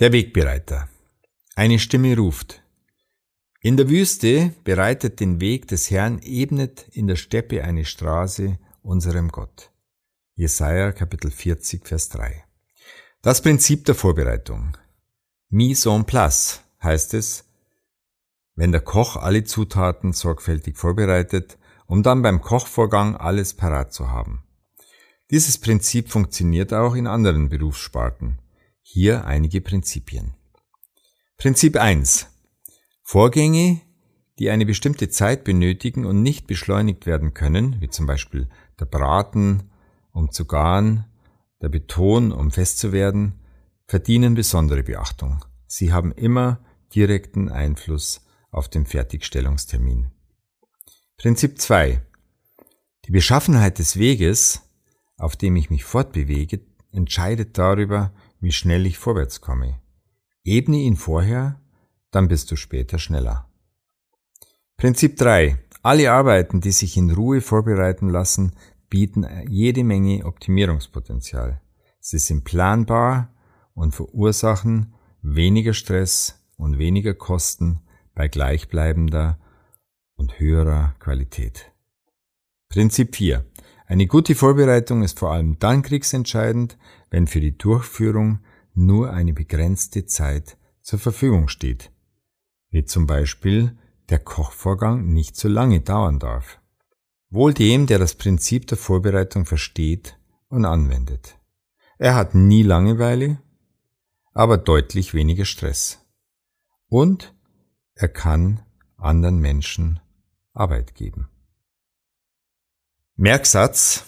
Der Wegbereiter. Eine Stimme ruft. In der Wüste bereitet den Weg des Herrn, ebnet in der Steppe eine Straße unserem Gott. Jesaja Kapitel 40, Vers 3. Das Prinzip der Vorbereitung. Mise en place heißt es, wenn der Koch alle Zutaten sorgfältig vorbereitet, um dann beim Kochvorgang alles parat zu haben. Dieses Prinzip funktioniert auch in anderen Berufssparten. Hier einige Prinzipien. Prinzip 1. Vorgänge, die eine bestimmte Zeit benötigen und nicht beschleunigt werden können, wie zum Beispiel der Braten, um zu garen, der Beton, um fest zu werden, verdienen besondere Beachtung. Sie haben immer direkten Einfluss auf den Fertigstellungstermin. Prinzip 2. Die Beschaffenheit des Weges, auf dem ich mich fortbewege, entscheidet darüber, wie schnell ich vorwärts komme. Ebne ihn vorher, dann bist du später schneller. Prinzip 3. Alle Arbeiten, die sich in Ruhe vorbereiten lassen, bieten jede Menge Optimierungspotenzial. Sie sind planbar und verursachen weniger Stress und weniger Kosten bei gleichbleibender und höherer Qualität. Prinzip 4. Eine gute Vorbereitung ist vor allem dann kriegsentscheidend, wenn für die Durchführung nur eine begrenzte Zeit zur Verfügung steht, wie zum Beispiel der Kochvorgang nicht so lange dauern darf. Wohl dem, der das Prinzip der Vorbereitung versteht und anwendet. Er hat nie Langeweile, aber deutlich weniger Stress. Und er kann anderen Menschen Arbeit geben. Merksatz.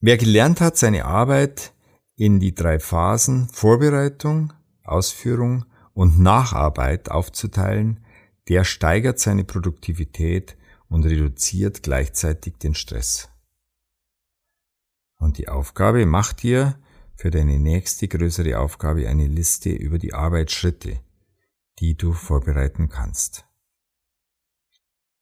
Wer gelernt hat, seine Arbeit in die drei Phasen Vorbereitung, Ausführung und Nacharbeit aufzuteilen, der steigert seine Produktivität und reduziert gleichzeitig den Stress. Und die Aufgabe macht dir für deine nächste größere Aufgabe eine Liste über die Arbeitsschritte, die du vorbereiten kannst.